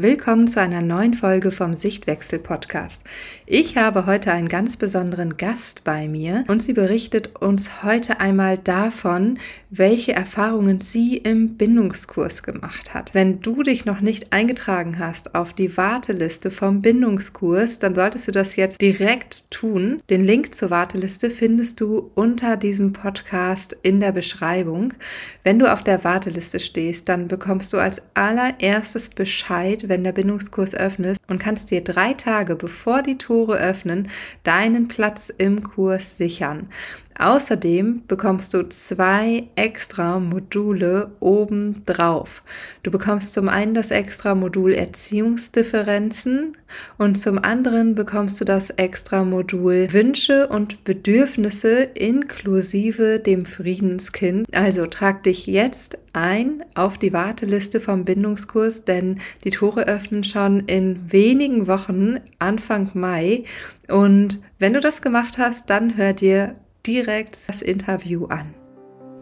Willkommen zu einer neuen Folge vom Sichtwechsel Podcast. Ich habe heute einen ganz besonderen Gast bei mir und sie berichtet uns heute einmal davon, welche Erfahrungen sie im Bindungskurs gemacht hat. Wenn du dich noch nicht eingetragen hast auf die Warteliste vom Bindungskurs, dann solltest du das jetzt direkt tun. Den Link zur Warteliste findest du unter diesem Podcast in der Beschreibung. Wenn du auf der Warteliste stehst, dann bekommst du als allererstes Bescheid, wenn der Bindungskurs öffnest und kannst dir drei Tage bevor die Tore öffnen deinen Platz im Kurs sichern. Außerdem bekommst du zwei extra Module obendrauf. Du bekommst zum einen das extra Modul Erziehungsdifferenzen und zum anderen bekommst du das extra Modul Wünsche und Bedürfnisse inklusive dem Friedenskind. Also trag dich jetzt ein auf die Warteliste vom Bindungskurs, denn die Tore öffnen schon in wenigen Wochen, Anfang Mai. Und wenn du das gemacht hast, dann hör dir direkt das Interview an.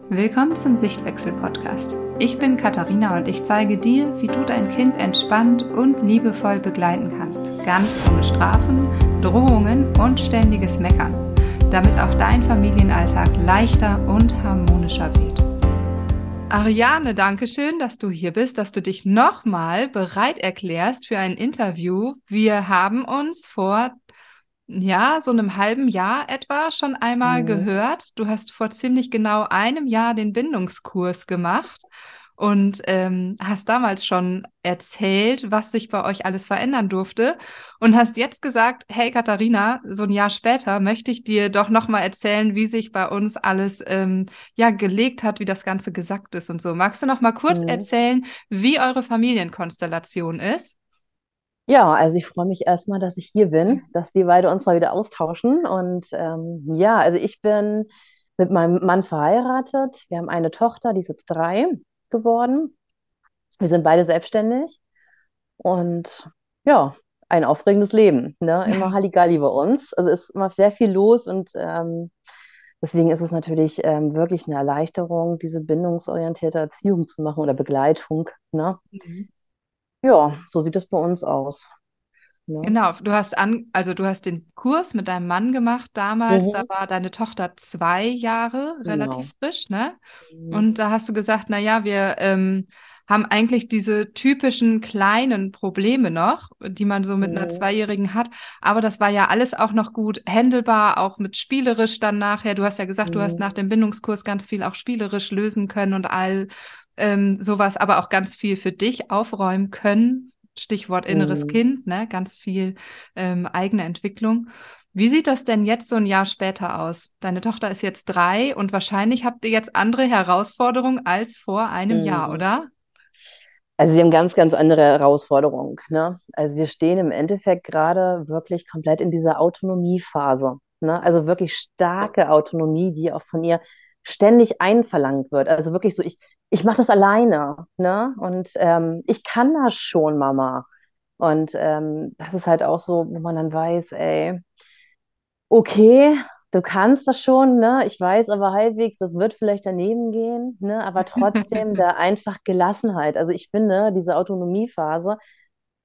Willkommen zum Sichtwechsel-Podcast. Ich bin Katharina und ich zeige dir, wie du dein Kind entspannt und liebevoll begleiten kannst. Ganz ohne Strafen, Drohungen und ständiges Meckern. Damit auch dein Familienalltag leichter und harmonischer wird. Ariane, danke schön, dass du hier bist, dass du dich nochmal bereit erklärst für ein Interview. Wir haben uns vor ja, so einem halben Jahr etwa schon einmal mhm. gehört. Du hast vor ziemlich genau einem Jahr den Bindungskurs gemacht und ähm, hast damals schon erzählt, was sich bei euch alles verändern durfte und hast jetzt gesagt, hey Katharina, so ein Jahr später möchte ich dir doch nochmal erzählen, wie sich bei uns alles ähm, ja gelegt hat, wie das Ganze gesagt ist und so. Magst du noch mal kurz mhm. erzählen, wie eure Familienkonstellation ist? Ja, also ich freue mich erstmal, dass ich hier bin, dass wir beide uns mal wieder austauschen. Und ähm, ja, also ich bin mit meinem Mann verheiratet. Wir haben eine Tochter, die ist jetzt drei geworden. Wir sind beide selbstständig und ja, ein aufregendes Leben. Ne? Immer Halligalli bei uns. Also ist immer sehr viel los und ähm, deswegen ist es natürlich ähm, wirklich eine Erleichterung, diese bindungsorientierte Erziehung zu machen oder Begleitung. Ne? Mhm. Ja, so sieht es bei uns aus. Ja. Genau, du hast an, also du hast den Kurs mit deinem Mann gemacht damals, mhm. da war deine Tochter zwei Jahre, relativ genau. frisch, ne? Mhm. Und da hast du gesagt, na ja, wir ähm, haben eigentlich diese typischen kleinen Probleme noch, die man so mit mhm. einer Zweijährigen hat. Aber das war ja alles auch noch gut handelbar, auch mit spielerisch dann nachher. Du hast ja gesagt, du hast mhm. nach dem Bindungskurs ganz viel auch spielerisch lösen können und all ähm, sowas, aber auch ganz viel für dich aufräumen können. Stichwort inneres mhm. Kind, ne? Ganz viel ähm, eigene Entwicklung. Wie sieht das denn jetzt so ein Jahr später aus? Deine Tochter ist jetzt drei und wahrscheinlich habt ihr jetzt andere Herausforderungen als vor einem mhm. Jahr, oder? Also wir haben ganz, ganz andere Herausforderungen. Ne? Also wir stehen im Endeffekt gerade wirklich komplett in dieser Autonomiephase. Ne? Also wirklich starke Autonomie, die auch von ihr ständig einverlangt wird. Also wirklich so, ich, ich mache das alleine, ne? Und ähm, ich kann das schon, Mama. Und ähm, das ist halt auch so, wo man dann weiß, ey, okay, du kannst das schon, ne? Ich weiß aber halbwegs, das wird vielleicht daneben gehen, ne? Aber trotzdem da einfach Gelassenheit. Also ich finde, diese Autonomiephase,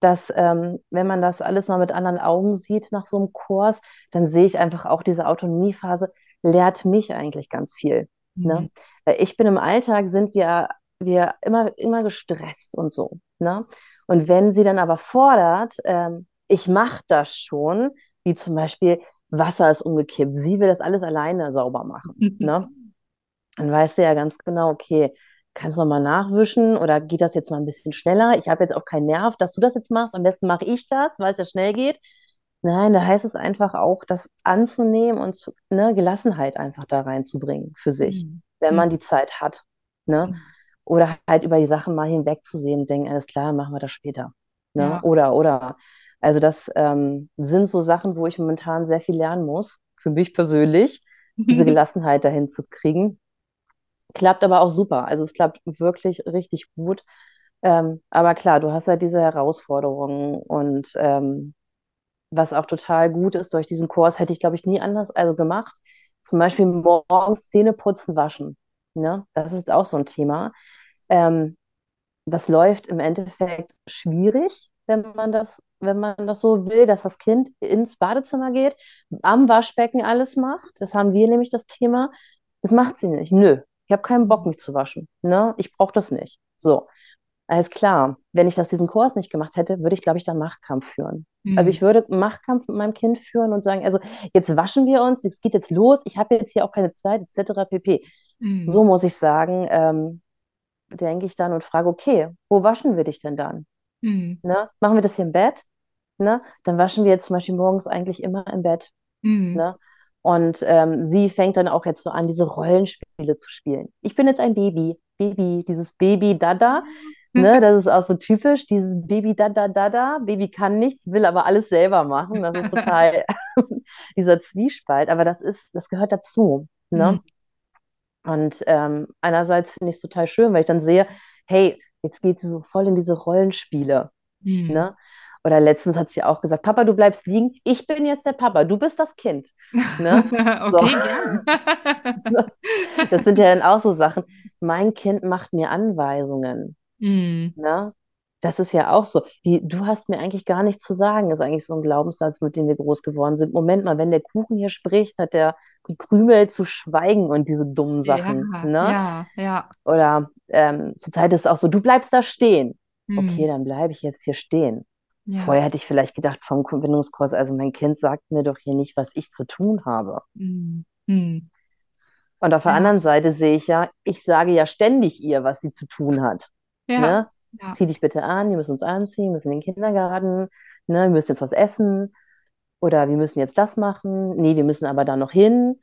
dass ähm, wenn man das alles mal mit anderen Augen sieht nach so einem Kurs, dann sehe ich einfach auch diese Autonomiephase lehrt mich eigentlich ganz viel. Ne? Mhm. Ne? Ich bin im Alltag, sind wir, wir immer, immer gestresst und so. Ne? Und wenn sie dann aber fordert, ähm, ich mache das schon, wie zum Beispiel Wasser ist umgekippt, sie will das alles alleine sauber machen. ne? Dann weißt du ja ganz genau, okay, kannst du noch mal nachwischen oder geht das jetzt mal ein bisschen schneller? Ich habe jetzt auch keinen Nerv, dass du das jetzt machst. Am besten mache ich das, weil es ja schnell geht. Nein, da heißt es einfach auch, das anzunehmen und zu, ne, Gelassenheit einfach da reinzubringen für sich, mhm. wenn man mhm. die Zeit hat. Ne? Mhm. Oder halt über die Sachen mal hinwegzusehen und denken, alles klar, machen wir das später. Ne? Ja. Oder, oder. Also das ähm, sind so Sachen, wo ich momentan sehr viel lernen muss, für mich persönlich, diese Gelassenheit dahin zu kriegen. Klappt aber auch super. Also es klappt wirklich richtig gut. Ähm, aber klar, du hast halt diese Herausforderungen und ähm, was auch total gut ist, durch diesen Kurs hätte ich, glaube ich, nie anders also gemacht. Zum Beispiel morgens Zähne putzen, waschen. Ne? Das ist auch so ein Thema. Ähm, das läuft im Endeffekt schwierig, wenn man das, wenn man das so will, dass das Kind ins Badezimmer geht, am Waschbecken alles macht. Das haben wir nämlich das Thema. Das macht sie nicht. Nö, ich habe keinen Bock, mich zu waschen. Ne? Ich brauche das nicht. So. Alles klar. Wenn ich das diesen Kurs nicht gemacht hätte, würde ich, glaube ich, da Machtkampf führen. Mhm. Also ich würde Machtkampf mit meinem Kind führen und sagen, also jetzt waschen wir uns, es geht jetzt los, ich habe jetzt hier auch keine Zeit, etc. pp. Mhm. So muss ich sagen, ähm, denke ich dann und frage, okay, wo waschen wir dich denn dann? Mhm. Ne? Machen wir das hier im Bett? Ne? Dann waschen wir jetzt zum Beispiel morgens eigentlich immer im Bett. Mhm. Ne? Und ähm, sie fängt dann auch jetzt so an, diese Rollenspiele zu spielen. Ich bin jetzt ein Baby. Baby, dieses Baby-Dada. Ne, das ist auch so typisch, dieses Baby da da da da, Baby kann nichts, will aber alles selber machen. Das ist total dieser Zwiespalt, aber das ist, das gehört dazu. Ne? Mhm. Und ähm, einerseits finde ich es total schön, weil ich dann sehe, hey, jetzt geht sie so voll in diese Rollenspiele. Mhm. Ne? Oder letztens hat sie auch gesagt, Papa, du bleibst liegen, ich bin jetzt der Papa, du bist das Kind. Ne? okay, das sind ja dann auch so Sachen. Mein Kind macht mir Anweisungen. Mhm. Ne? Das ist ja auch so. Wie, du hast mir eigentlich gar nichts zu sagen, ist eigentlich so ein Glaubenssatz, mit dem wir groß geworden sind. Moment mal, wenn der Kuchen hier spricht, hat der Krümel zu schweigen und diese dummen Sachen. Ja, ne? ja, ja. Oder ähm, zurzeit ist es auch so, du bleibst da stehen. Mhm. Okay, dann bleibe ich jetzt hier stehen. Ja. Vorher hätte ich vielleicht gedacht, vom Verbindungskurs, also mein Kind sagt mir doch hier nicht, was ich zu tun habe. Mhm. Mhm. Und auf der ja. anderen Seite sehe ich ja, ich sage ja ständig ihr, was sie zu tun hat. Ja. Ne? ja. Zieh dich bitte an, wir müssen uns anziehen, wir müssen in den Kindergarten, ne? wir müssen jetzt was essen oder wir müssen jetzt das machen. Nee, wir müssen aber da noch hin.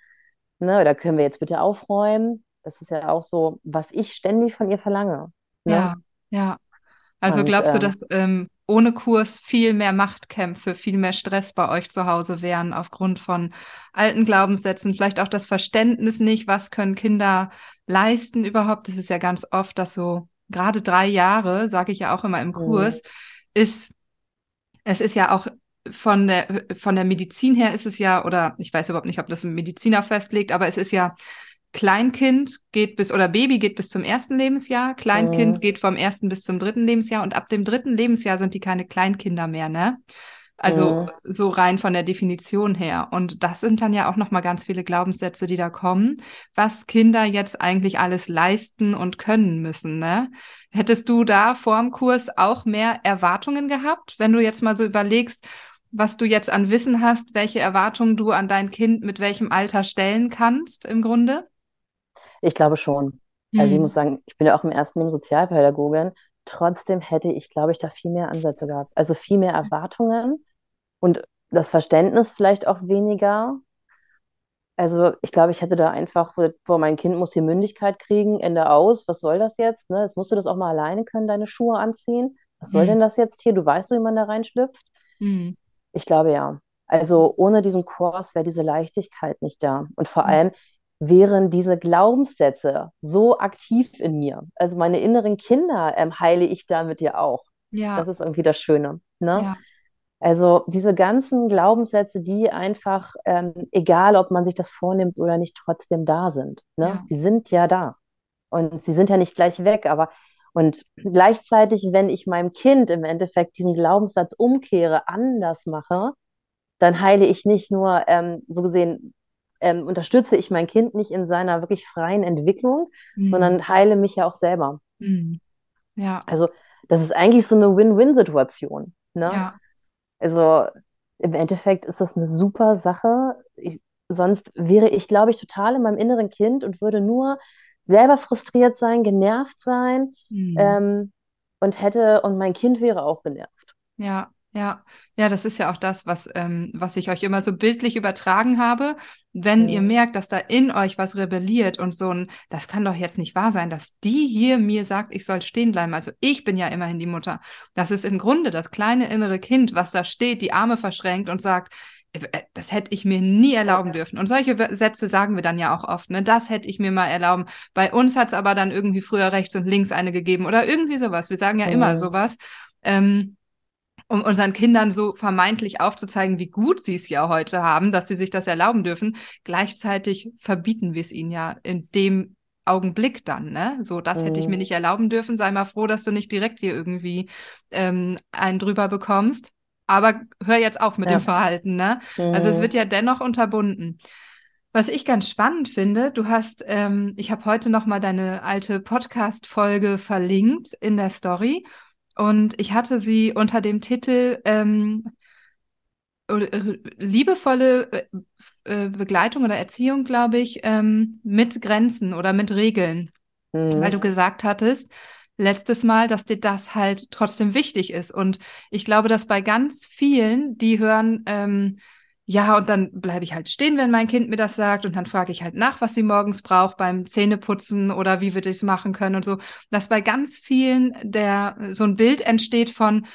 Ne? Oder können wir jetzt bitte aufräumen? Das ist ja auch so, was ich ständig von ihr verlange. Ne? Ja, ja. Also Und, glaubst du, ähm, dass ähm, ohne Kurs viel mehr Machtkämpfe, viel mehr Stress bei euch zu Hause wären aufgrund von alten Glaubenssätzen, vielleicht auch das Verständnis nicht, was können Kinder leisten überhaupt? Das ist ja ganz oft, dass so gerade drei Jahre, sage ich ja auch immer im Kurs, mhm. ist, es ist ja auch von der, von der Medizin her ist es ja, oder ich weiß überhaupt nicht, ob das ein Mediziner festlegt, aber es ist ja Kleinkind geht bis oder Baby geht bis zum ersten Lebensjahr, Kleinkind mhm. geht vom ersten bis zum dritten Lebensjahr und ab dem dritten Lebensjahr sind die keine Kleinkinder mehr, ne? Also mhm. so rein von der Definition her. Und das sind dann ja auch noch mal ganz viele Glaubenssätze, die da kommen, was Kinder jetzt eigentlich alles leisten und können müssen. Ne? Hättest du da vor dem Kurs auch mehr Erwartungen gehabt, wenn du jetzt mal so überlegst, was du jetzt an Wissen hast, welche Erwartungen du an dein Kind mit welchem Alter stellen kannst im Grunde? Ich glaube schon. Also ich hm. muss sagen, ich bin ja auch im ersten Leben Sozialpädagogin. Trotzdem hätte ich, glaube ich, da viel mehr Ansätze gehabt. Also viel mehr Erwartungen und das Verständnis vielleicht auch weniger. Also ich glaube, ich hätte da einfach, wo mein Kind muss die Mündigkeit kriegen, Ende aus, was soll das jetzt? Ne? Jetzt musst du das auch mal alleine können, deine Schuhe anziehen. Was soll mhm. denn das jetzt hier? Du weißt, wie man da reinschlüpft? Mhm. Ich glaube ja. Also ohne diesen Kurs wäre diese Leichtigkeit nicht da. Und vor mhm. allem wären diese Glaubenssätze so aktiv in mir. Also meine inneren Kinder ähm, heile ich damit ja auch. Ja. Das ist irgendwie das Schöne. Ne? Ja. Also diese ganzen Glaubenssätze, die einfach, ähm, egal ob man sich das vornimmt oder nicht, trotzdem da sind. Ne? Ja. Die sind ja da. Und sie sind ja nicht gleich weg, aber und gleichzeitig, wenn ich meinem Kind im Endeffekt diesen Glaubenssatz umkehre, anders mache, dann heile ich nicht nur, ähm, so gesehen, ähm, unterstütze ich mein Kind nicht in seiner wirklich freien Entwicklung, mhm. sondern heile mich ja auch selber. Mhm. Ja. Also das ist eigentlich so eine Win-Win-Situation. Ne? Ja. Also im Endeffekt ist das eine super Sache. Ich, sonst wäre ich, glaube ich, total in meinem inneren Kind und würde nur selber frustriert sein, genervt sein mhm. ähm, und hätte, und mein Kind wäre auch genervt. Ja, ja, ja, das ist ja auch das, was, ähm, was ich euch immer so bildlich übertragen habe. Wenn mhm. ihr merkt, dass da in euch was rebelliert und so ein, das kann doch jetzt nicht wahr sein, dass die hier mir sagt, ich soll stehen bleiben. Also ich bin ja immerhin die Mutter. Das ist im Grunde das kleine innere Kind, was da steht, die Arme verschränkt und sagt, äh, äh, das hätte ich mir nie erlauben dürfen. Und solche Sätze sagen wir dann ja auch oft, ne? Das hätte ich mir mal erlauben. Bei uns hat es aber dann irgendwie früher rechts und links eine gegeben oder irgendwie sowas. Wir sagen ja mhm. immer sowas. Ähm, um unseren Kindern so vermeintlich aufzuzeigen, wie gut sie es ja heute haben, dass sie sich das erlauben dürfen. Gleichzeitig verbieten wir es ihnen ja in dem Augenblick dann, ne? So, das hätte ich mir Mhm. nicht erlauben dürfen. Sei mal froh, dass du nicht direkt hier irgendwie ähm, einen drüber bekommst. Aber hör jetzt auf mit dem Ja. Verhalten, ne? Also es Mhm. wird ja dennoch unterbunden. Was ich ganz spannend finde, du hast, ähm, ich habe heute noch mal deine alte Podcast-Folge verlinkt in der Story und ich hatte sie unter dem Titel ähm, äh, liebevolle äh, äh, Begleitung oder Erziehung, glaube ich, ähm, mit Grenzen oder mit Regeln, weil du Mhm. gesagt hattest letztes Mal, dass dir das halt trotzdem wichtig ist. Und ich glaube, dass bei ganz vielen, die hören, ähm, ja, und dann bleibe ich halt stehen, wenn mein Kind mir das sagt, und dann frage ich halt nach, was sie morgens braucht beim Zähneputzen oder wie wir das machen können und so, dass bei ganz vielen der so ein Bild entsteht von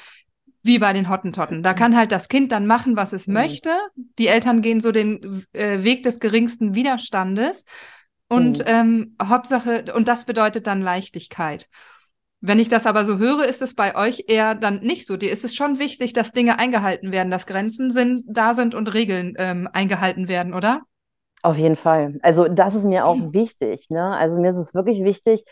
wie bei den Hottentotten. Da kann halt das Kind dann machen, was es Mhm. möchte. Die Eltern gehen so den äh, Weg des geringsten Widerstandes. Und Mhm. ähm, Hauptsache, und das bedeutet dann Leichtigkeit. Wenn ich das aber so höre, ist es bei euch eher dann nicht so. Dir ist es schon wichtig, dass Dinge eingehalten werden, dass Grenzen sind, da sind und Regeln ähm, eingehalten werden, oder? Auf jeden Fall. Also das ist mir auch Mhm. wichtig, ne? Also mir ist es wirklich wichtig,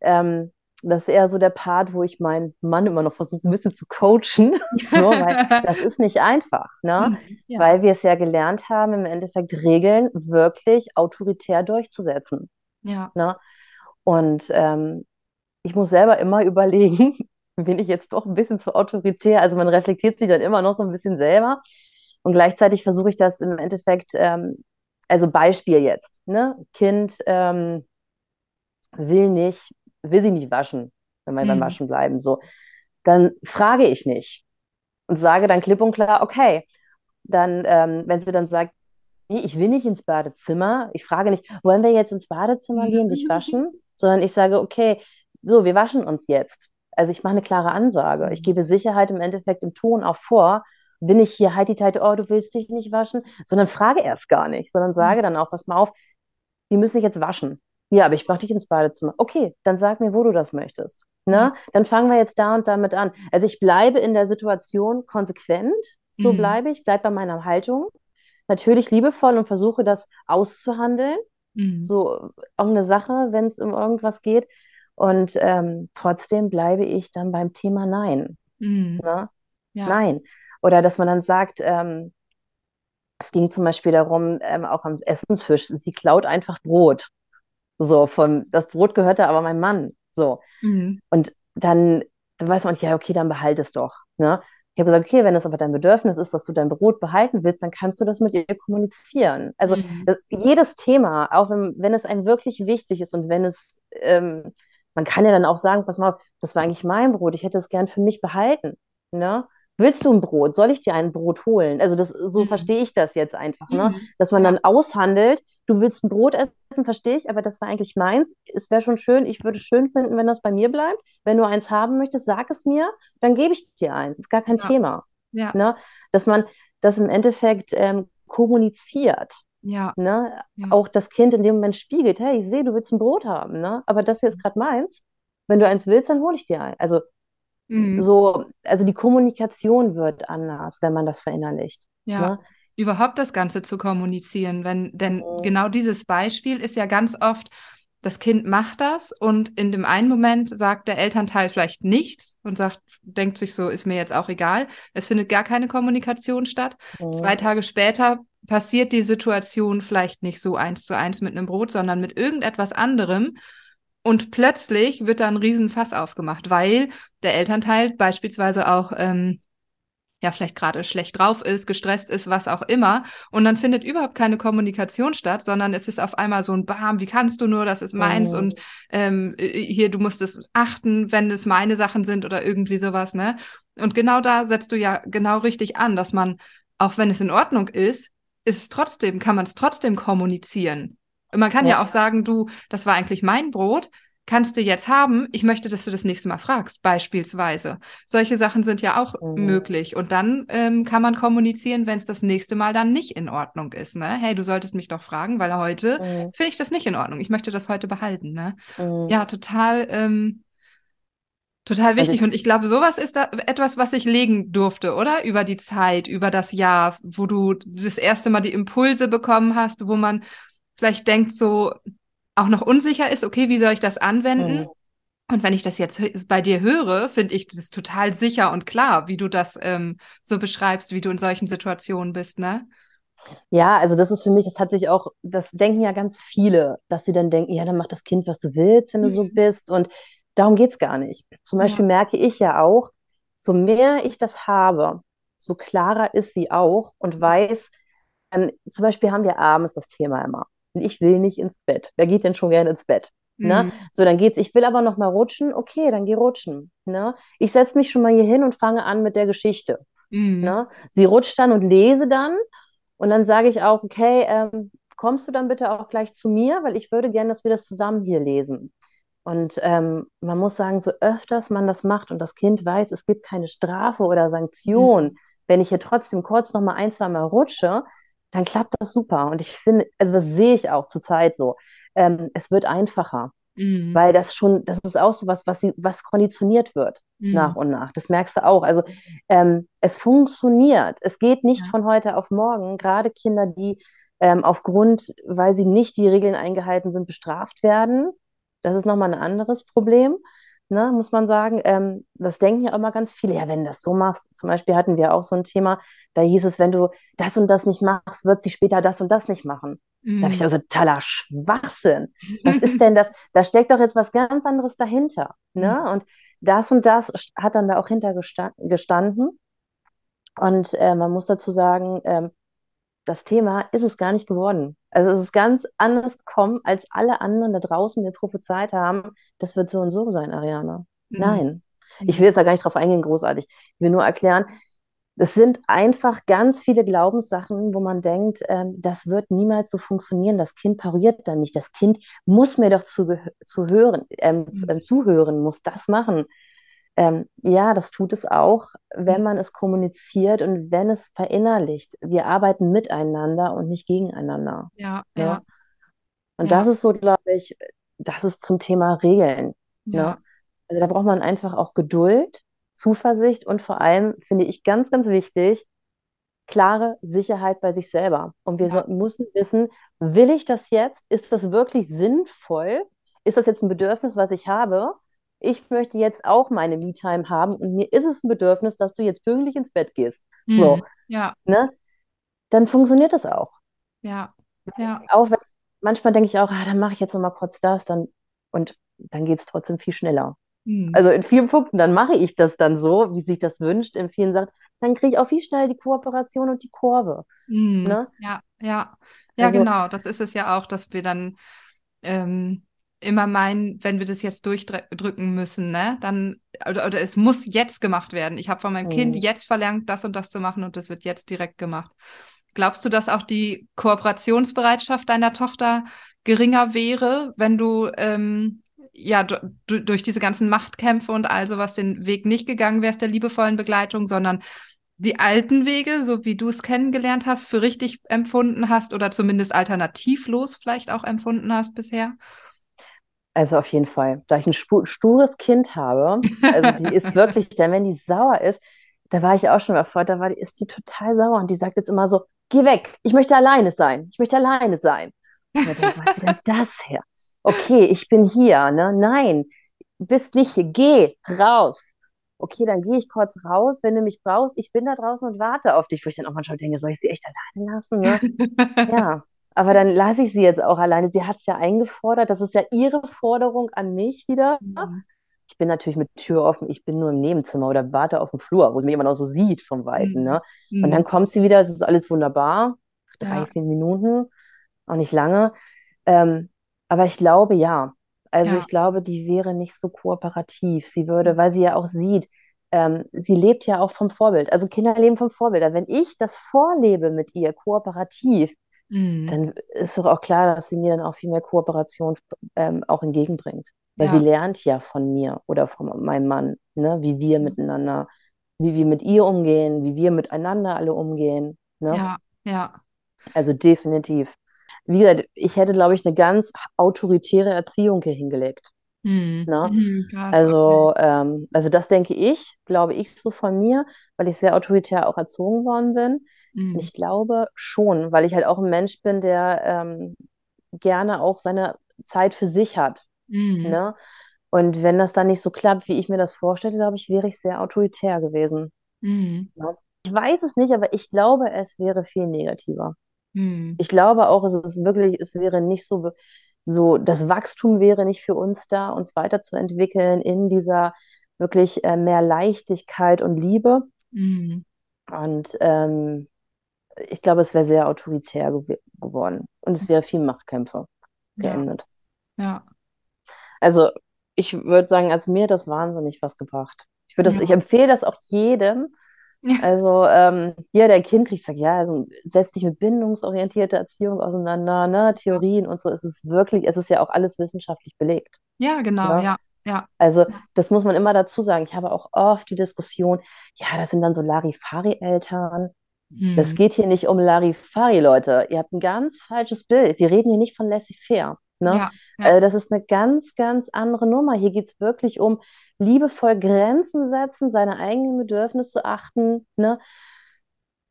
ähm, das ist eher so der Part, wo ich meinen Mann immer noch versuche, ein bisschen zu coachen, so, weil das ist nicht einfach, ne? Mhm. Ja. Weil wir es ja gelernt haben, im Endeffekt Regeln wirklich autoritär durchzusetzen, Ja. ne? Und ähm, ich muss selber immer überlegen, bin ich jetzt doch ein bisschen zu autoritär? Also man reflektiert sich dann immer noch so ein bisschen selber. Und gleichzeitig versuche ich das im Endeffekt, ähm, also Beispiel jetzt, ne? Kind ähm, will nicht, will sie nicht waschen, wenn wir beim Mhm. Waschen bleiben, so. Dann frage ich nicht und sage dann klipp und klar, okay. Dann, ähm, wenn sie dann sagt, nee, ich will nicht ins Badezimmer, ich frage nicht, wollen wir jetzt ins Badezimmer gehen, dich waschen? Sondern ich sage, okay, so, wir waschen uns jetzt. Also ich mache eine klare Ansage. Ich gebe Sicherheit im Endeffekt im Ton auch vor. Bin ich hier die Teite, oh, du willst dich nicht waschen, sondern frage erst gar nicht, sondern sage dann auch, pass mal auf, wir müssen dich jetzt waschen. Ja, aber ich mache dich ins Badezimmer. Okay, dann sag mir, wo du das möchtest. Ne? Ja. Dann fangen wir jetzt da und damit an. Also ich bleibe in der Situation konsequent, so Mhm. bleibe ich, bleibe bei meiner Haltung. Natürlich liebevoll und versuche das auszuhandeln. Mhm. So irgendeine Sache, wenn es um irgendwas geht. Und ähm, trotzdem bleibe ich dann beim Thema Nein. Mhm. Ne? Ja. Nein. Oder dass man dann sagt, ähm, es ging zum Beispiel darum, ähm, auch am Essenstisch, sie klaut einfach Brot. So, von, das Brot gehörte aber meinem Mann. So. Mhm. Und dann, dann weiß man nicht, ja, okay, dann behalt es doch. Ne? Ich habe gesagt, okay, wenn es aber dein Bedürfnis ist, dass du dein Brot behalten willst, dann kannst du das mit ihr kommunizieren. Also Mhm. das, jedes Thema, auch wenn, wenn es einem wirklich wichtig ist und wenn es, ähm, man kann ja dann auch sagen, pass mal, das war eigentlich mein Brot, ich hätte es gern für mich behalten. Ne? Willst du ein Brot? Soll ich dir ein Brot holen? Also das, so Mhm. verstehe ich das jetzt einfach, ne? Mhm. Dass man dann aushandelt, du willst ein Brot essen, verstehe ich, aber das war eigentlich meins. Es wäre schon schön, ich würde es schön finden, wenn das bei mir bleibt. Wenn du eins haben möchtest, sag es mir, dann gebe ich dir eins. Ist gar kein Ja. Thema. Ja. Ne? Dass man das im Endeffekt ähm, kommuniziert. Ja. Ne? Ja. Auch das Kind in dem Moment spiegelt, hey, ich sehe, du willst ein Brot haben, ne? Aber das hier ist gerade meins. Wenn du eins willst, dann hole ich dir ein. Also Mhm. so, also die Kommunikation wird anders, wenn man das verinnerlicht. Ja. Ne? Überhaupt das Ganze zu kommunizieren, wenn, denn Mhm. genau dieses Beispiel ist ja ganz oft, das Kind macht das und in dem einen Moment sagt der Elternteil vielleicht nichts und sagt, denkt sich so, ist mir jetzt auch egal. Es findet gar keine Kommunikation statt. Zwei Mhm. Tage später passiert die Situation vielleicht nicht so eins zu eins mit einem Brot, sondern mit irgendetwas anderem. Und plötzlich wird da ein Riesenfass aufgemacht, weil der Elternteil beispielsweise auch ähm, ja vielleicht gerade schlecht drauf ist, gestresst ist, was auch immer. Und dann findet überhaupt keine Kommunikation statt, sondern es ist auf einmal so ein Bam, wie kannst du nur, das ist meins Mhm. und ähm, hier, du musst es achten, wenn es meine Sachen sind oder irgendwie sowas, ne? Und genau da setzt du ja genau richtig an, dass man, auch wenn es in Ordnung ist, ist es trotzdem, kann man es trotzdem kommunizieren. Und man kann ja Ja. auch sagen, du, das war eigentlich mein Brot, kannst du jetzt haben, ich möchte, dass du das nächste Mal fragst, beispielsweise. Solche Sachen sind ja auch Mhm. möglich. Und dann ähm, kann man kommunizieren, wenn es das nächste Mal dann nicht in Ordnung ist. Ne? Hey, du solltest mich doch fragen, weil heute Mhm. finde ich das nicht in Ordnung. Ich möchte das heute behalten. Ne? Mhm. Ja, total, ähm, total Also wichtig. ich, Und ich glaube, sowas ist da etwas, was ich legen durfte, oder? Über die Zeit, über das Jahr, wo du das erste Mal die Impulse bekommen hast, wo man vielleicht denkt so, auch noch unsicher ist, okay, wie soll ich das anwenden? Mhm. Und wenn ich das jetzt bei dir höre, finde ich das total sicher und klar, wie du das ähm, so beschreibst, wie du in solchen Situationen bist, ne? Ja, also das ist für mich, das hat sich auch, das denken ja ganz viele, dass sie dann denken, ja, dann mach das Kind, was du willst, wenn du so mhm. bist. Und darum geht es gar nicht. Zum Beispiel ja. merke ich ja auch, so mehr ich das habe, so klarer ist sie auch und weiß, ähm, zum Beispiel haben wir abends das Thema immer. Und ich will nicht ins Bett. Wer geht denn schon gerne ins Bett? Ne? Mhm. So, dann geht's. Ich will aber noch mal rutschen. Okay, dann geh rutschen. Ne? Ich setze mich schon mal hier hin und fange an mit der Geschichte. Mhm. Ne? Sie rutscht dann und lese dann. Und dann sage ich auch, okay, ähm, kommst du dann bitte auch gleich zu mir, weil ich würde gerne, dass wir das zusammen hier lesen. Und ähm, man muss sagen, so öfters man das macht und das Kind weiß, es gibt keine Strafe oder Sanktion, mhm. wenn ich hier trotzdem kurz noch mal ein, zwei Mal rutsche, dann klappt das super. Und ich finde, also das sehe ich auch zurzeit so. Ähm, es wird einfacher. Mhm. Weil das schon, das ist auch so was, was, sie, was konditioniert wird mhm. nach und nach. Das merkst du auch. Also ähm, es funktioniert. Es geht nicht ja. von heute auf morgen. Gerade Kinder, die ähm, aufgrund, weil sie nicht die Regeln eingehalten sind, bestraft werden. Das ist nochmal ein anderes Problem ne, muss man sagen. Ähm, das denken ja immer ganz viele. Ja, wenn du das so machst, zum Beispiel hatten wir auch so ein Thema, da hieß es, wenn du das und das nicht machst, wird sie später das und das nicht machen. Mm. Da habe ich also totaler Schwachsinn. Was ist denn das? Da steckt doch jetzt was ganz anderes dahinter. Ne? Mm. Und das und das hat dann da auch hintergestanden. Und äh, man muss dazu sagen, ähm, das Thema ist es gar nicht geworden. Also es ist ganz anders gekommen, als alle anderen da draußen mir prophezeit haben, das wird so und so sein, Ariane. Mhm. Nein. Ich will jetzt da gar nicht drauf eingehen, großartig. Ich will nur erklären, es sind einfach ganz viele Glaubenssachen, wo man denkt, ähm, das wird niemals so funktionieren. Das Kind pariert dann nicht. Das Kind muss mir doch zu, zu hören, ähm, mhm. zuhören, muss das machen. Ähm, ja, das tut es auch, wenn mhm. man es kommuniziert und wenn es verinnerlicht. Wir arbeiten miteinander und nicht gegeneinander. Ja, ja. Ne? ja. Und ja. das ist so, glaube ich, das ist zum Thema Regeln. Ne? Ja. Ne? Also da braucht man einfach auch Geduld, Zuversicht und vor allem, finde ich ganz, ganz wichtig, klare Sicherheit bei sich selber. Und wir ja. so, müssen wissen, will ich das jetzt? Ist das wirklich sinnvoll? Ist das jetzt ein Bedürfnis, was ich habe? Ich möchte jetzt auch meine Me-Time haben und mir ist es ein Bedürfnis, dass du jetzt pünktlich ins Bett gehst. Mhm. So. Ja. Ne? Dann funktioniert das auch. Ja. ja. Auch wenn manchmal denke ich auch, ah, dann mache ich jetzt noch mal kurz das, dann und dann geht es trotzdem viel schneller. Mhm. Also in vielen Punkten, dann mache ich das dann so, wie sich das wünscht. In vielen Sachen, dann kriege ich auch viel schneller die Kooperation und die Kurve. Mhm. Ne? Ja, ja. Ja, also, genau. Das ist es ja auch, dass wir dann ähm, immer meinen, wenn wir das jetzt durchdrücken müssen, ne, dann oder, oder es muss jetzt gemacht werden. Ich habe von meinem mhm. Kind jetzt verlangt, das und das zu machen und das wird jetzt direkt gemacht. Glaubst du, dass auch die Kooperationsbereitschaft deiner Tochter geringer wäre, wenn du ähm, ja durch diese ganzen Machtkämpfe und all sowas den Weg nicht gegangen wärst der liebevollen Begleitung, sondern die alten Wege, so wie du es kennengelernt hast, für richtig empfunden hast oder zumindest alternativlos vielleicht auch empfunden hast bisher? Also auf jeden Fall. Da ich ein stures Kind habe, also die ist wirklich, denn wenn die sauer ist, da war ich auch schon mal vor, da war, ist die total sauer und die sagt jetzt immer so, geh weg, ich möchte alleine sein, ich möchte alleine sein. Und ich denke, was ist denn das her? Okay, ich bin hier, ne? Nein, bist nicht hier, geh raus. Okay, dann gehe ich kurz raus, wenn du mich brauchst, ich bin da draußen und warte auf dich, wo ich dann auch manchmal denke, soll ich sie echt alleine lassen? Ne? ja, aber dann lasse ich sie jetzt auch alleine. Sie hat es ja eingefordert. Das ist ja ihre Forderung an mich wieder. Mhm. Ich bin natürlich mit Tür offen. Ich bin nur im Nebenzimmer oder warte auf dem Flur, wo es mich immer noch so sieht vom Weiten. Ne? Mhm. Und dann kommt sie wieder. Es ist alles wunderbar. Drei, ja. vier Minuten. Auch nicht lange. Ähm, aber ich glaube, ja. Also ja. ich glaube, die wäre nicht so kooperativ. Sie würde, weil sie ja auch sieht, ähm, sie lebt ja auch vom Vorbild. Also Kinder leben vom Vorbild. Wenn ich das vorlebe mit ihr kooperativ, mhm. dann ist doch auch klar, dass sie mir dann auch viel mehr Kooperation ähm, auch entgegenbringt. Weil ja. sie lernt ja von mir oder von meinem Mann, ne, wie wir mhm. miteinander, wie wir mit ihr umgehen, wie wir miteinander alle umgehen. Ne? Ja, ja. Also definitiv. Wie gesagt, ich hätte, glaube ich, eine ganz autoritäre Erziehung hier hingelegt. Mhm. Ne? Mhm, krass, also, okay. ähm, also das denke ich, glaube ich so von mir, weil ich sehr autoritär auch erzogen worden bin. Mhm. Ich glaube schon, weil ich halt auch ein Mensch bin, der ähm, gerne auch seine Zeit für sich hat. Mhm. Ne? Und wenn das dann nicht so klappt, wie ich mir das vorstelle, glaube ich, wäre ich sehr autoritär gewesen. Mhm. Ja. Ich weiß es nicht, aber ich glaube, es wäre viel negativer. Mhm. Ich glaube auch, es ist wirklich, es wäre nicht so, so, das Wachstum wäre nicht für uns da, uns weiterzuentwickeln in dieser wirklich äh, mehr Leichtigkeit und Liebe. Mhm. Und ähm, ich glaube, es wäre sehr autoritär gew geworden. Und es wäre viel Machtkämpfe Ja, geendet. ja, Also ich würde sagen, also mir hat das wahnsinnig was gebracht. Ich würde das, ich ja. empfehle das auch jedem. Ja. Also ähm, jeder, der Kind kriegt, sagt, ja, also setz dich mit bindungsorientierter Erziehung auseinander, ne, Theorien und so. Es ist wirklich, es ist ja auch alles wissenschaftlich belegt. Ja, genau, Ne? ja, ja. Also Ja. das muss man immer dazu sagen. Ich habe auch oft die Diskussion, ja, das sind dann so Larifari-Eltern. Das Mhm. geht hier nicht um Larifari, Leute. Ihr habt ein ganz falsches Bild. Wir reden hier nicht von laissez-faire. Ne? Ja, ja, Also das ist eine ganz, ganz andere Nummer. Hier geht es wirklich um liebevoll Grenzen setzen, seine eigenen Bedürfnisse zu achten. Ne?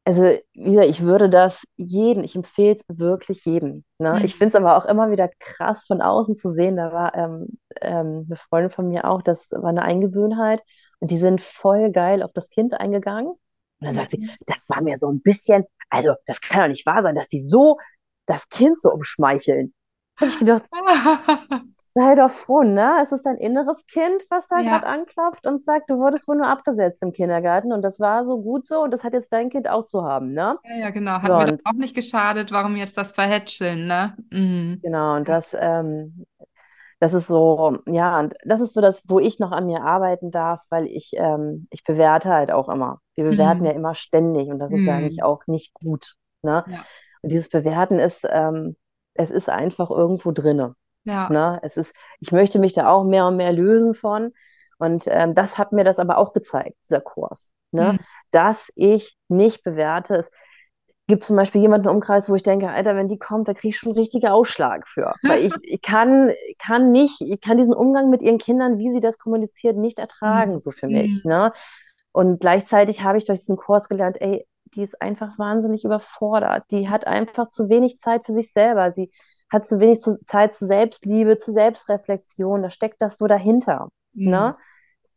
Also, wie gesagt, ich würde das jedem, ich empfehle es wirklich jedem. Ne? Ich Mhm. finde es aber auch immer wieder krass von außen zu sehen. Da war ähm, ähm, eine Freundin von mir auch, das war eine Eingewöhnheit und die sind voll geil auf das Kind eingegangen. Und dann sagt sie, Mhm. das war mir so ein bisschen, also das kann doch nicht wahr sein, dass die so das Kind so umschmeicheln. Habe ich gedacht, sei doch froh, ne? Es ist dein inneres Kind, was da Ja, gerade anklopft und sagt, du wurdest wohl nur abgesetzt im Kindergarten und das war so gut so und das hat jetzt dein Kind auch zu haben, ne? ja, ja, genau. Hat So, mir doch auch nicht geschadet. Warum jetzt das Verhätscheln, ne? Mhm. genau, und das, ähm, das ist so, ja, und das ist so das, wo ich noch an mir arbeiten darf, weil ich, ähm, ich bewerte halt auch immer. Wir bewerten ja Mhm. immer ständig und das ist ja eigentlich Mhm. auch nicht gut, ne? Ja, Und dieses Bewerten ist, ähm, es ist einfach irgendwo drinne. ja, Ne? Es ist, ich möchte mich da auch mehr und mehr lösen von. Und ähm, das hat mir das aber auch gezeigt, dieser Kurs. Ne? Mhm. Dass ich nicht bewerte. Es gibt zum Beispiel jemanden im Umkreis, wo ich denke, Alter, wenn die kommt, da kriege ich schon einen richtigen Ausschlag für. Weil ich, ich kann, kann nicht, ich kann diesen Umgang mit ihren Kindern, wie sie das kommuniziert, nicht ertragen, Mhm. so für mich. Mhm. Ne? Und gleichzeitig habe ich durch diesen Kurs gelernt, ey, die ist einfach wahnsinnig überfordert. Die hat einfach zu wenig Zeit für sich selber. Sie hat zu wenig zu, Zeit zu Selbstliebe, zu Selbstreflexion. Da steckt das so dahinter. Mhm. Ne?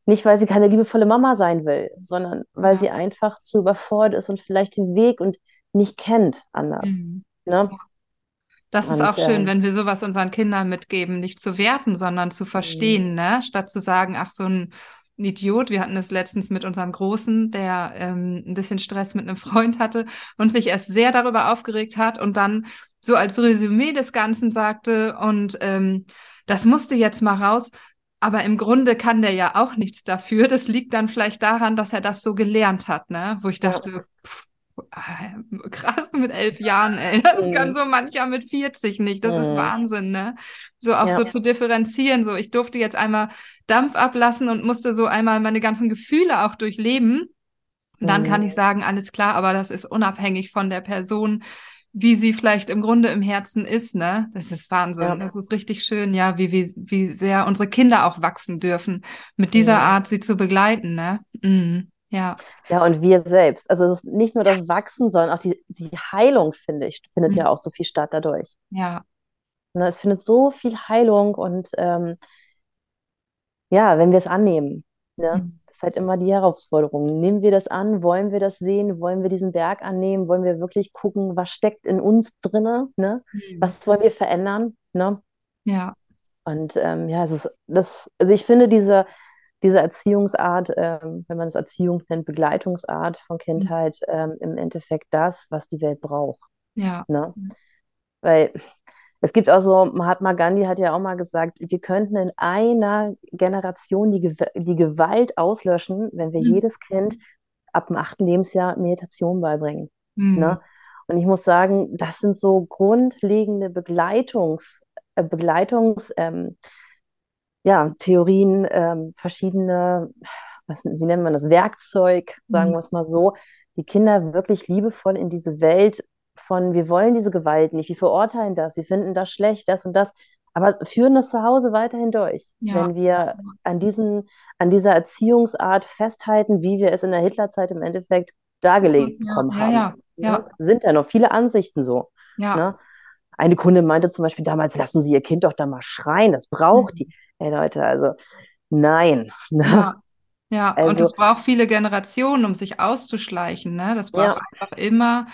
Nicht, weil sie keine liebevolle Mama sein will, sondern weil Ja. sie einfach zu überfordert ist und vielleicht den Weg und nicht kennt anders. Mhm. Ne? Das ist Und auch schön, ähm, wenn wir sowas unseren Kindern mitgeben, nicht zu werten, sondern zu mh, verstehen, ne? Statt zu sagen, ach, so ein Idiot. Wir hatten es letztens mit unserem Großen, der ähm, ein bisschen Stress mit einem Freund hatte und sich erst sehr darüber aufgeregt hat und dann so als Resümee des Ganzen sagte, und ähm, das musste jetzt mal raus. Aber im Grunde kann der ja auch nichts dafür. Das liegt dann vielleicht daran, dass er das so gelernt hat, ne? Wo ich dachte, pff, krass mit elf Jahren, ey. Das kann mh, so mancher mit 40 nicht. Das ist mh, Wahnsinn, ne? So auch so ja, zu differenzieren. So, ich durfte jetzt einmal Dampf ablassen und musste so einmal meine ganzen Gefühle auch durchleben. Und dann kann ich mh, sagen, alles klar, aber das ist unabhängig von der Person, wie sie vielleicht im Grunde im Herzen ist, ne? Das ist Wahnsinn. ja, Das ist richtig schön, ja, wie, wie, wie sehr unsere Kinder auch wachsen dürfen, mit dieser. Art sie zu begleiten, ne? Ja. Ja, und wir selbst. Also es ist nicht nur das Wachsen, sondern auch die, die Heilung, finde ich, findet ja Mhm. auch so viel statt dadurch. Ja. Ne, es findet so viel Heilung und ähm, ja, wenn wir es annehmen, ne, Mhm. das ist halt immer die Herausforderung. Nehmen wir das an? Wollen wir das sehen? Wollen wir diesen Berg annehmen? Wollen wir wirklich gucken, was steckt in uns drinne? Ne? Mhm. Was wollen wir verändern? Ne? Ja. Und ähm, ja, es ist das, also ich finde diese, diese Erziehungsart, ähm, wenn man es Erziehung nennt, Begleitungsart von Mhm. Kindheit, ähm, im Endeffekt das, was die Welt braucht. Ja. Ne? Weil es gibt auch so, Mahatma Gandhi hat ja auch mal gesagt, wir könnten in einer Generation die, Gew die Gewalt auslöschen, wenn wir Mhm. jedes Kind ab dem achten Lebensjahr Meditation beibringen. Mhm. Ne? Und ich muss sagen, das sind so grundlegende Begleitungs, äh, Begleitungs, ähm, ja, Theorien, ähm, verschiedene, was, wie nennt man das, Werkzeug, sagen Mhm. wir es mal so, die Kinder wirklich liebevoll in diese Welt von, wir wollen diese Gewalt nicht, wir verurteilen das, sie finden das schlecht, das und das, aber führen das zu Hause weiterhin durch. Ja. Wenn wir an diesen, an dieser Erziehungsart festhalten, wie wir es in der Hitlerzeit im Endeffekt dargelegt Ja, bekommen ja, haben. ja, ja, Ne? Sind ja noch viele Ansichten so. ja. Ne? Eine Kunde meinte zum Beispiel damals, lassen Sie Ihr Kind doch da mal schreien, das braucht die. Mhm. Hey Leute, also nein. Ne? Ja. Ja, also, und es braucht viele Generationen, um sich auszuschleichen. Ne? Das braucht ja. einfach immer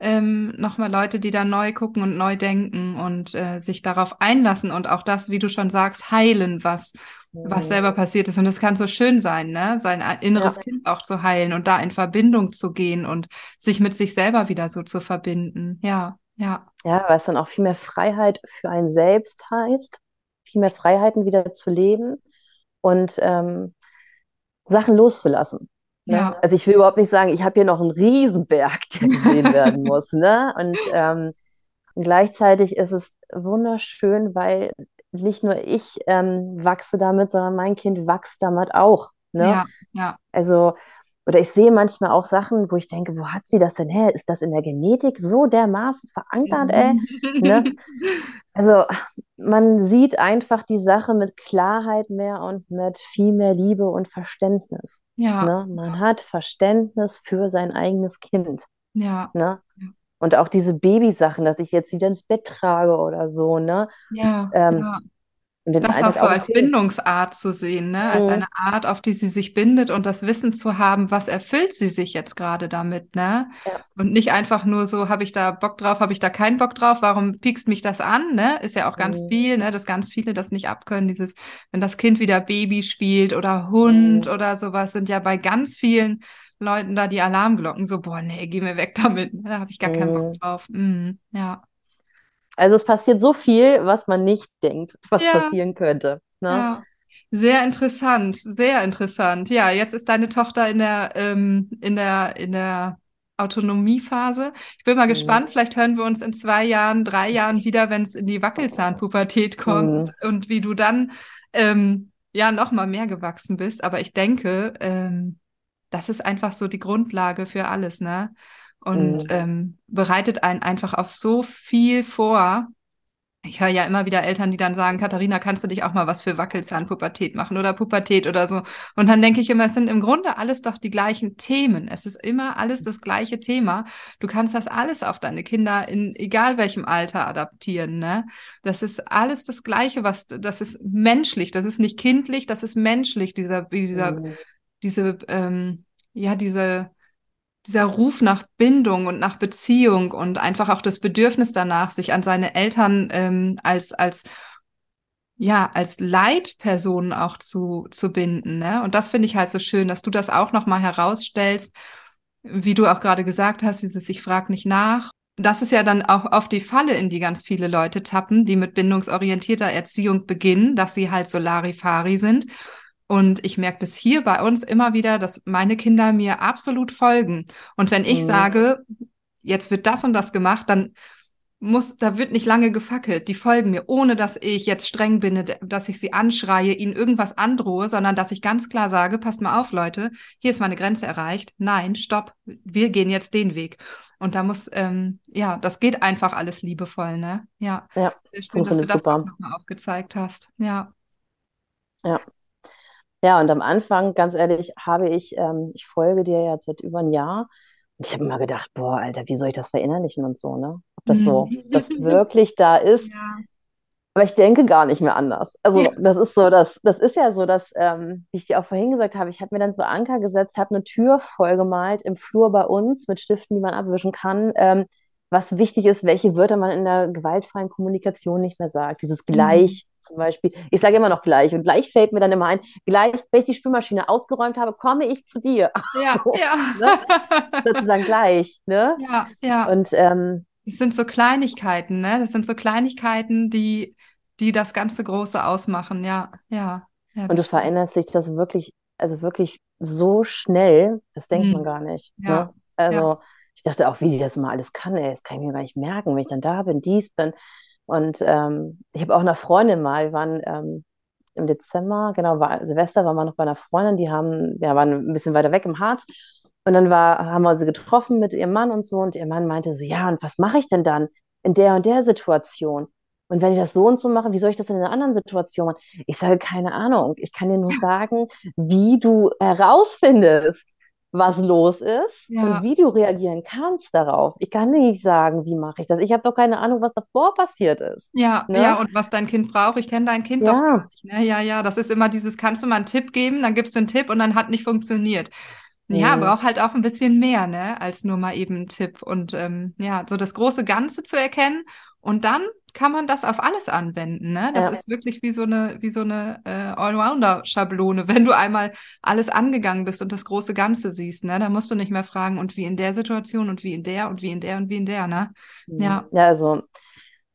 ähm, nochmal Leute, die da neu gucken und neu denken und äh, sich darauf einlassen und auch das, wie du schon sagst, heilen, was, mhm. was selber passiert ist. Und es kann so schön sein, ne? sein inneres ja. Kind auch zu heilen und da in Verbindung zu gehen und sich mit sich selber wieder so zu verbinden. Ja, ja. Ja, was dann auch viel mehr Freiheit für einen selbst heißt, viel mehr Freiheiten wieder zu leben und ähm, Sachen loszulassen. Ne? Ja. Also ich will überhaupt nicht sagen, ich habe hier noch einen Riesenberg, der gesehen werden muss. Ne? Und, ähm, und gleichzeitig ist es wunderschön, weil nicht nur ich ähm, wachse damit, sondern mein Kind wächst damit auch. Ne? Ja, ja. Also, oder ich sehe manchmal auch Sachen, wo ich denke, wo hat sie das denn her? Ist das in der Genetik so dermaßen verankert, ey? ne? Also man sieht einfach die Sache mit Klarheit mehr und mit viel mehr Liebe und Verständnis. Ja. Ne? Man hat Verständnis für sein eigenes Kind. Ja. Ne? Und auch diese Babysachen, dass ich jetzt wieder ins Bett trage oder so, ne? Ja. Ähm, ja. Das auch so als Bindungsart zu sehen, ne? als mhm. eine Art, auf die sie sich bindet und das Wissen zu haben, was erfüllt sie sich jetzt gerade damit, ne? Ja. Und nicht einfach nur so, habe ich da Bock drauf, habe ich da keinen Bock drauf, warum piekst mich das an, ne? Ist ja auch ganz mhm. viel, ne? Dass ganz viele das nicht abkönnen, dieses, wenn das Kind wieder Baby spielt oder Hund mhm. oder sowas, sind ja bei ganz vielen Leuten da die Alarmglocken so, boah, nee, geh mir weg damit, ne? da habe ich gar keinen Bock mhm. drauf. Mhm. Ja. Also es passiert so viel, was man nicht denkt, was ja. passieren könnte. Ne? Ja. Sehr interessant, sehr interessant. Ja, jetzt ist deine Tochter in der, ähm, in der, in der Autonomiephase. Ich bin mal mhm. gespannt, vielleicht hören wir uns in zwei Jahren, drei Jahren wieder, wenn es in die Wackelzahnpubertät kommt mhm. und wie du dann ähm, ja noch mal mehr gewachsen bist. Aber ich denke, ähm, das ist einfach so die Grundlage für alles, ne? Und mhm. ähm, bereitet einen einfach auf so viel vor. Ich höre ja immer wieder Eltern, die dann sagen, Katharina, kannst du dich auch mal was für Wackelzahnpubertät machen oder Pubertät oder so. Und dann denke ich immer, es sind im Grunde alles doch die gleichen Themen. Es ist immer alles das gleiche Thema. Du kannst das alles auf deine Kinder in egal welchem Alter adaptieren. Ne? Das ist alles das Gleiche, was das ist menschlich. Das ist nicht kindlich, das ist menschlich. Dieser, dieser, mhm. diese, ähm, ja, diese dieser Ruf nach Bindung und nach Beziehung und einfach auch das Bedürfnis danach, sich an seine Eltern ähm, als, als, ja, als Leitpersonen auch zu, zu binden. Ne? Und das finde ich halt so schön, dass du das auch nochmal herausstellst, wie du auch gerade gesagt hast, dieses Ich frag nicht nach. Das ist ja dann auch auf die Falle, in die ganz viele Leute tappen, die mit bindungsorientierter Erziehung beginnen, dass sie halt Solarifari sind und ich merke das hier bei uns immer wieder, dass meine Kinder mir absolut folgen. Und wenn ich mhm. sage, jetzt wird das und das gemacht, dann muss, da wird nicht lange gefackelt. Die folgen mir, ohne dass ich jetzt streng bin, dass ich sie anschreie, ihnen irgendwas androhe, sondern dass ich ganz klar sage, passt mal auf, Leute, hier ist meine Grenze erreicht. Nein, stopp, wir gehen jetzt den Weg. Und da muss, ähm, ja, das geht einfach alles liebevoll, ne? Ja. Ja, schön, dass du das nochmal aufgezeigt hast. Ja. Ja, ja, und am Anfang, ganz ehrlich, habe ich, ähm, ich folge dir jetzt seit über ein Jahr und ich habe immer gedacht, boah, Alter, wie soll ich das verinnerlichen und so, ne? Ob das so, mhm. das wirklich da ist. Ja. Aber ich denke gar nicht mehr anders. Also das ist so, das, das ist ja so, dass, ähm, wie ich dir auch vorhin gesagt habe, ich habe mir dann so Anker gesetzt, habe eine Tür vollgemalt im Flur bei uns mit Stiften, die man abwischen kann. Ähm, was wichtig ist, welche Wörter man in der gewaltfreien Kommunikation nicht mehr sagt. Dieses gleich mhm. zum Beispiel. Ich sage immer noch gleich und gleich fällt mir dann immer ein, gleich, wenn ich die Spülmaschine ausgeräumt habe, komme ich zu dir. Ja, so, ja. Ne? Sozusagen gleich. Ne? Ja, ja. Und ähm, das sind so Kleinigkeiten, ne? Das sind so Kleinigkeiten, die, die das ganze Große ausmachen, ja, ja. ja und du veränderst sich das wirklich, also wirklich so schnell, das denkt mhm. man gar nicht. Ja. Ne? Also ja ich dachte auch, wie die das immer alles kann, ey, das kann ich mir gar nicht merken, wenn ich dann da bin, dies bin. Und ähm, ich habe auch einer Freundin mal, wir waren ähm, im Dezember, genau, war, Silvester waren wir noch bei einer Freundin, die haben, ja, waren ein bisschen weiter weg im Harz. Und dann war, haben wir sie getroffen mit ihrem Mann und so. Und ihr Mann meinte so, ja, und was mache ich denn dann in der und der Situation? Und wenn ich das so und so mache, wie soll ich das in einer anderen Situation machen? Ich sage, keine Ahnung. Ich kann dir nur sagen, wie du herausfindest, was los ist Ja. und wie du reagieren kannst darauf. Ich kann nicht sagen, wie mache ich das. Ich habe doch keine Ahnung, was davor passiert ist. Ja, Ne? ja, und was dein Kind braucht, ich kenne dein Kind doch Ja. gar nicht. Ne? Ja, ja, das ist immer dieses, kannst du mal einen Tipp geben, dann gibst du einen Tipp und dann hat nicht funktioniert. Ja, braucht halt auch ein bisschen mehr, ne, als nur mal eben einen Tipp. Und ähm, ja, so das große Ganze zu erkennen und dann kann man das auf alles anwenden, ne? Das Ja. ist wirklich wie so eine, wie so eine äh, Allrounder-Schablone. Wenn du einmal alles angegangen bist und das große Ganze siehst, ne, dann musst du nicht mehr fragen, und wie in der Situation und wie in der und wie in der und wie in der, ne? Ja. Ja, also,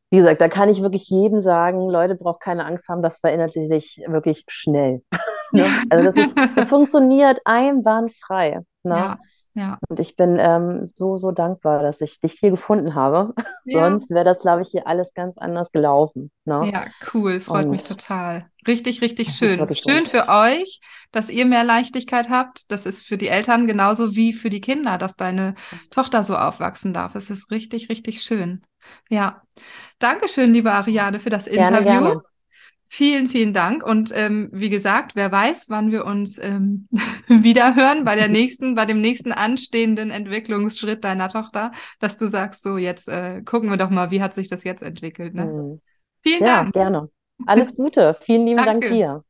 wie gesagt, da kann ich wirklich jedem sagen, Leute, braucht keine Angst haben, das verinnerlicht sich wirklich schnell. Ne? Also das ist, das funktioniert einwandfrei. Ne? Ja, ja. Und ich bin ähm, so, so dankbar, dass ich dich hier gefunden habe. Ja. Sonst wäre das, glaube ich, hier alles ganz anders gelaufen. Ne? Ja, cool, freut mich Und total. Richtig, richtig schön. Schön für euch, dass ihr mehr Leichtigkeit habt. Das ist für die Eltern genauso wie für die Kinder, dass deine Tochter so aufwachsen darf. Es ist richtig, richtig schön. Ja. Dankeschön, liebe Ariane, für das Gerne, Interview. gerne. Vielen, vielen Dank. Und ähm, wie gesagt, wer weiß, wann wir uns ähm, wieder hören bei der nächsten, bei dem nächsten anstehenden Entwicklungsschritt deiner Tochter, dass du sagst, so jetzt äh, gucken wir doch mal, wie hat sich das jetzt entwickelt. Ne? Hm. Vielen Ja, Dank. gerne. Alles Gute. Vielen lieben Dank Danke. dir.